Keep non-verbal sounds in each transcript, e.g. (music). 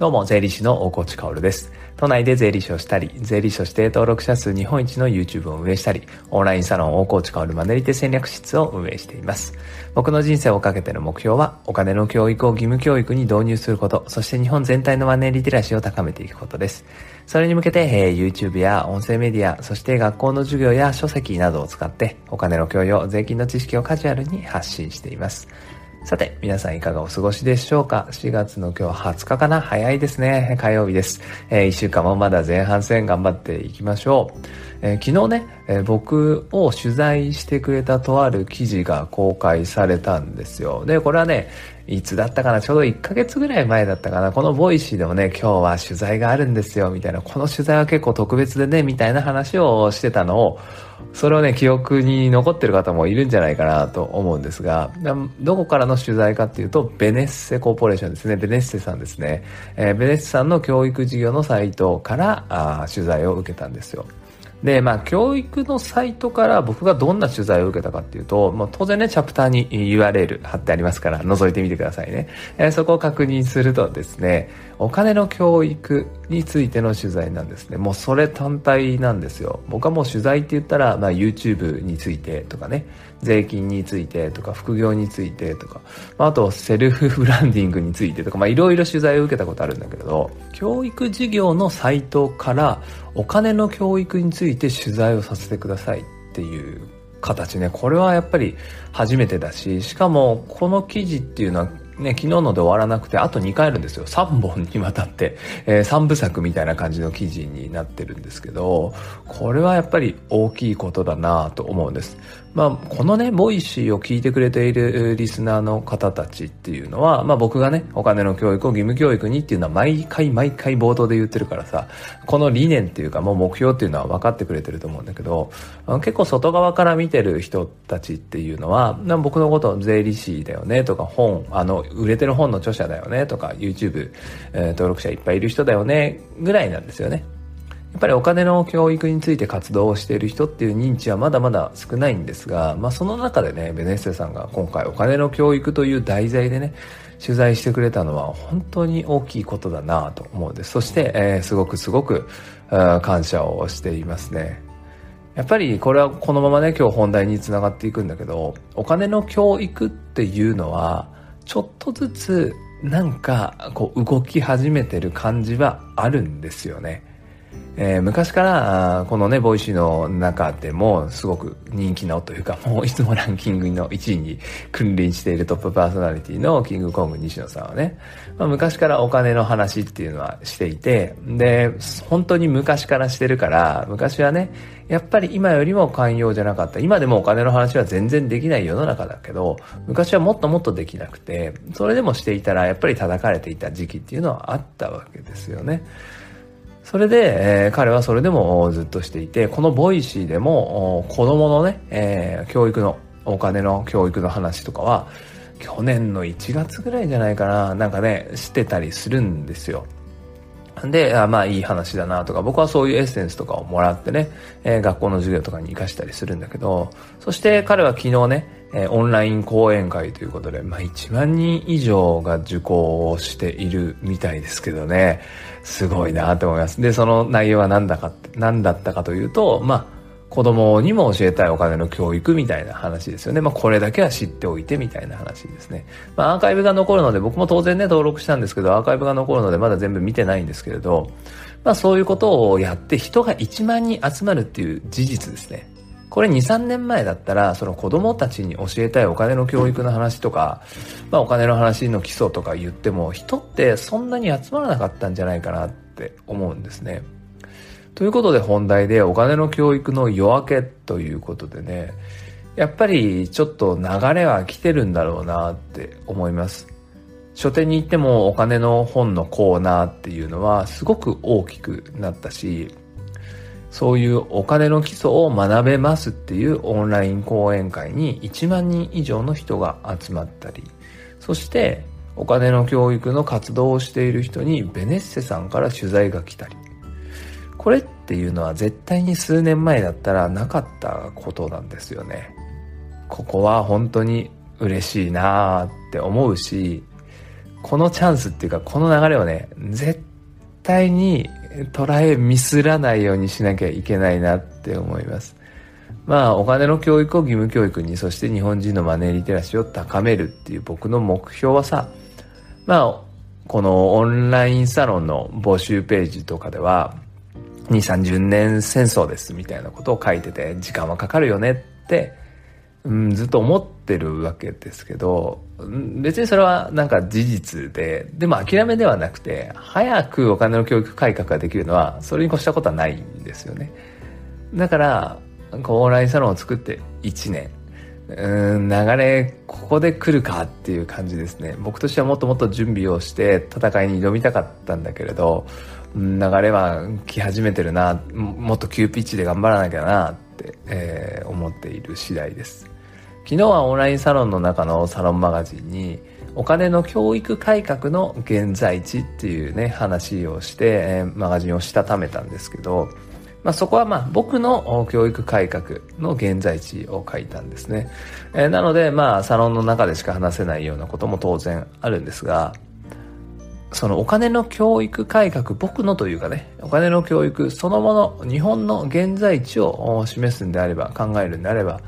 どうも、税理士の大河内薫です。都内で税理士をしたり、税理士として登録者数日本一の YouTube を運営したり、オンラインサロン大河内薫マネリテ戦略室を運営しています。僕の人生をかけての目標は、お金の教育を義務教育に導入すること、そして日本全体のマネーリテラシーを高めていくことです。それに向けて、えー、YouTube や音声メディア、そして学校の授業や書籍などを使って、お金の教養、税金の知識をカジュアルに発信しています。さて、皆さんいかがお過ごしでしょうか ?4 月の今日20日かな？早いですね。火曜日です。えー、1週間もまだ前半戦頑張っていきましょう。えー、昨日ね、えー、僕を取材してくれたとある記事が公開されたんですよ。で、これはね、いつだったかな？ちょうど1ヶ月ぐらい前だったかな？このボイシーでもね、今日は取材があるんですよ、みたいな、この取材は結構特別でね、みたいな話をしてたのを、それをね、記憶に残ってる方もいるんじゃないかなと思うんですが、どこからの取材かっていうと、ベネッセコーポレーションですね。ベネッセさんですね。えー、ベネッセさんの教育事業のサイトからあ取材を受けたんですよ。で、まあ、教育のサイトから僕がどんな取材を受けたかっていうと、もう当然ね、チャプターに URL 貼ってありますから、覗いてみてくださいね。えー、そこを確認するとですね、お金の教育についての取材なんですね。もうそれ単体なんですよ。僕はもう取材って言ったら、まあ、YouTube についてとかね、税金についてとか、副業についてとか、まあ、あとセルフブランディングについてとか、まあ、いろいろ取材を受けたことあるんだけど、教育事業のサイトからお金の教育についていて取材をさせてくださいっていう形ね。これはやっぱり初めてだし、しかもこの記事っていうのはね、昨日ので終わらなくて、あと2回あるんですよ。3本にわたって、えー、3部作みたいな感じの記事になってるんですけど、これはやっぱり大きいことだなと思うんです。まあ、このね、ボイシーを聞いてくれているリスナーの方たちっていうのは、まあ僕がね、お金の教育を義務教育にっていうのは毎回毎回冒頭で言ってるからさ、この理念っていうかもう目標っていうのは分かってくれてると思うんだけど、結構外側から見てる人たちっていうのは、僕のこと税理士だよねとか本、あの、売れてる本の著者だよねとか、YouTube、えー、登録者いっぱいいる人だよねぐらいなんですよね。やっぱりお金の教育について活動をしている人っていう認知はまだまだ少ないんですが、まあその中でね、ベネッセさんが今回お金の教育という題材でね、取材してくれたのは本当に大きいことだなと思うんです。そして、えー、すごくすごく感謝をしていますね。やっぱりこれはこのままね、今日本題につながっていくんだけど、お金の教育っていうのは、ちょっとずつなんかこう動き始めてる感じはあるんですよね。えー、昔からこのねボイシーの中でもすごく人気のというか (laughs) もういつもランキングの1位に君臨しているトップパーソナリティのキングコング西野さんはね、まあ、昔からお金の話っていうのはしていてで本当に昔からしてるから昔はねやっぱり今よりも寛容じゃなかった今でもお金の話は全然できない世の中だけど昔はもっともっとできなくてそれでもしていたらやっぱり叩かれていた時期っていうのはあったわけですよね。それで、えー、彼はそれでもずっとしていて、このボイシーでも子供のね、えー、教育の、お金の教育の話とかは、去年の1月ぐらいじゃないかな、なんかね、してたりするんですよ。で、あまあいい話だなとか、僕はそういうエッセンスとかをもらってね、えー、学校の授業とかに活かしたりするんだけど、そして彼は昨日ね、えー、オンライン講演会ということで、まあ1万人以上が受講をしているみたいですけどね、すごいなと思います。で、その内容は何だかって、何だったかというと、まあ、子供にも教えたいお金の教育みたいな話ですよね。まあこれだけは知っておいてみたいな話ですね。まあアーカイブが残るので僕も当然ね登録したんですけどアーカイブが残るのでまだ全部見てないんですけれど、まあそういうことをやって人が1万人集まるっていう事実ですね。これ2、3年前だったら、その子供たちに教えたいお金の教育の話とか、まあお金の話の基礎とか言っても、人ってそんなに集まらなかったんじゃないかなって思うんですね。ということで本題でお金の教育の夜明けということでね、やっぱりちょっと流れは来てるんだろうなって思います。書店に行ってもお金の本のコーナーっていうのはすごく大きくなったし、そういうお金の基礎を学べますっていうオンライン講演会に1万人以上の人が集まったり、そしてお金の教育の活動をしている人にベネッセさんから取材が来たり。これっていうのは絶対に数年前だったらなかったことなんですよね。ここは本当に嬉しいなーって思うし、このチャンスっていうか、この流れをね、絶対に捉えミスらないようにしなきゃいけないなって思います。まあ、お金の教育を義務教育に、そして日本人のマネーリテラシーを高めるっていう僕の目標はさ、まあ、このオンラインサロンの募集ページとかでは、2、30年戦争ですみたいなことを書いてて、時間はかかるよねって、うん、ずっと思ってるわけですけど、別にそれはなんか事実で、でも諦めではなくて、早くお金の教育改革ができるのは、それに越したことはないんですよね。だから、オンラインサロンを作って1年。うん、流れ、ここで来るかっていう感じですね。僕としてはもっともっと準備をして戦いに挑みたかったんだけれど、流れは来始めてるな、もっと急ピッチで頑張らなきゃなって、えー、思っている次第です。昨日はオンラインサロンの中のサロンマガジンに、お金の教育改革の現在地っていうね、話をして、えー、マガジンをしたためたんですけど、まあ、そこはまあ僕の教育改革の現在地を書いたんですね。えー、なのでまあサロンの中でしか話せないようなことも当然あるんですが、そのお金の教育改革、僕のというかね、お金の教育そのもの、日本の現在地を示すんであれば、考えるんであれば、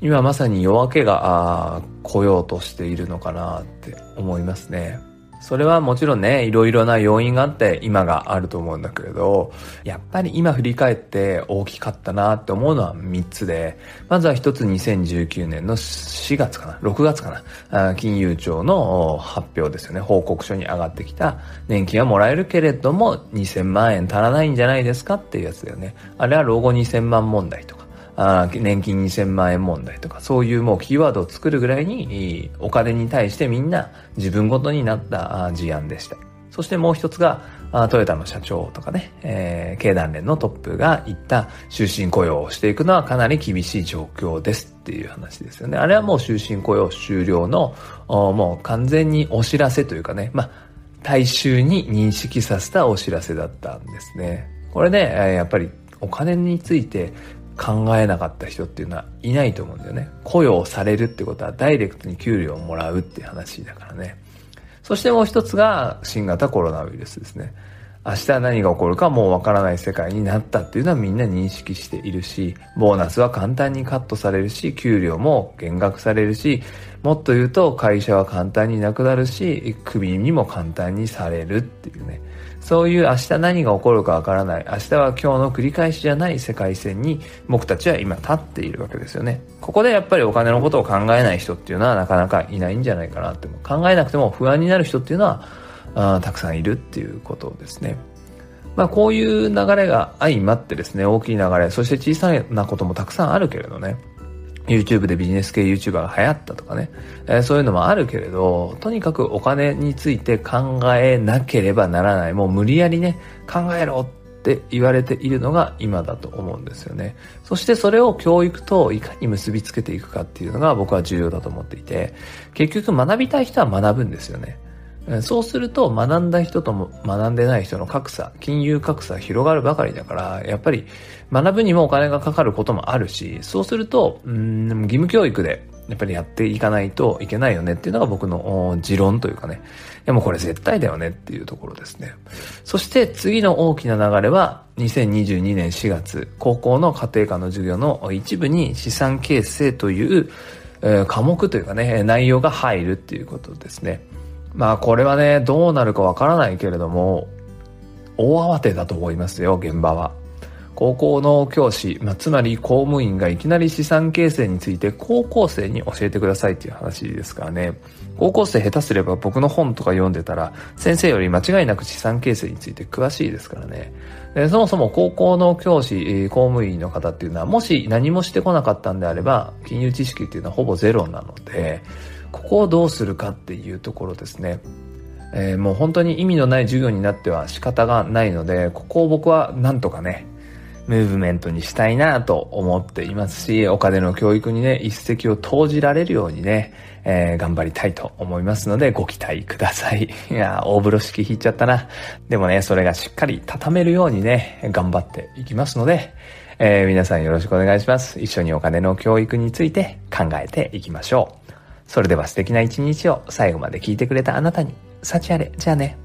今まさに夜明けが来ようとしているのかなって思いますね。それはもちろんね、いろいろな要因があって今があると思うんだけれど、やっぱり今振り返って大きかったなって思うのは3つで、まずは1つ2019年の4月かな、6月かな、金融庁の発表ですよね、報告書に上がってきた年金はもらえるけれども2000万円足らないんじゃないですかっていうやつだよね。あれは老後2000万問題とか。あ年金2000万円問題とか、そういうもうキーワードを作るぐらいに、お金に対してみんな自分ごとになった事案でした。そしてもう一つが、トヨタの社長とかね、えー、経団連のトップが言った終身雇用をしていくのはかなり厳しい状況ですっていう話ですよね。あれはもう終身雇用終了の、もう完全にお知らせというかね、まあ、大衆に認識させたお知らせだったんですね。これね、やっぱりお金について考えなかった人っていうのはいないと思うんだよね。雇用されるってことはダイレクトに給料をもらうって話だからね。そしてもう一つが新型コロナウイルスですね。明日何が起こるかもうわからない世界になったっていうのはみんな認識しているし、ボーナスは簡単にカットされるし、給料も減額されるし、もっと言うと会社は簡単になくなるし、クビにも簡単にされるっていうね。そういう明日何が起こるかわからない、明日は今日の繰り返しじゃない世界線に僕たちは今立っているわけですよね。ここでやっぱりお金のことを考えない人っていうのはなかなかいないんじゃないかなって考えなくても不安になる人っていうのはあたくさんいるっていうことですね。まあこういう流れが相まってですね、大きい流れ、そして小さなこともたくさんあるけれどね。YouTube でビジネス系 YouTuber が流行ったとかね、えー、そういうのもあるけれど、とにかくお金について考えなければならない。もう無理やりね、考えろって言われているのが今だと思うんですよね。そしてそれを教育といかに結びつけていくかっていうのが僕は重要だと思っていて、結局学びたい人は学ぶんですよね。そうすると学んだ人とも学んでない人の格差、金融格差広がるばかりだから、やっぱり学ぶにもお金がかかることもあるし、そうすると、うん、義務教育でやっぱりやっていかないといけないよねっていうのが僕の持論というかね。でもこれ絶対だよねっていうところですね。そして次の大きな流れは2022年4月、高校の家庭科の授業の一部に資産形成という、えー、科目というかね、内容が入るっていうことですね。まあこれはね、どうなるかわからないけれども、大慌てだと思いますよ、現場は。高校の教師、まあ、つまり公務員がいきなり資産形成について高校生に教えてくださいっていう話ですからね。高校生下手すれば僕の本とか読んでたら先生より間違いなく資産形成について詳しいですからね。でそもそも高校の教師、公務員の方っていうのはもし何もしてこなかったんであれば金融知識っていうのはほぼゼロなので、ここをどうするかっていうところですね。えー、もう本当に意味のない授業になっては仕方がないので、ここを僕はなんとかね、ムーブメントにしたいなと思っていますし、お金の教育にね、一石を投じられるようにね、えー、頑張りたいと思いますので、ご期待ください。(laughs) いや大風呂敷引いちゃったな。でもね、それがしっかり畳めるようにね、頑張っていきますので、えー、皆さんよろしくお願いします。一緒にお金の教育について考えていきましょう。それでは素敵な一日を最後まで聞いてくれたあなたに幸あれ。じゃあね。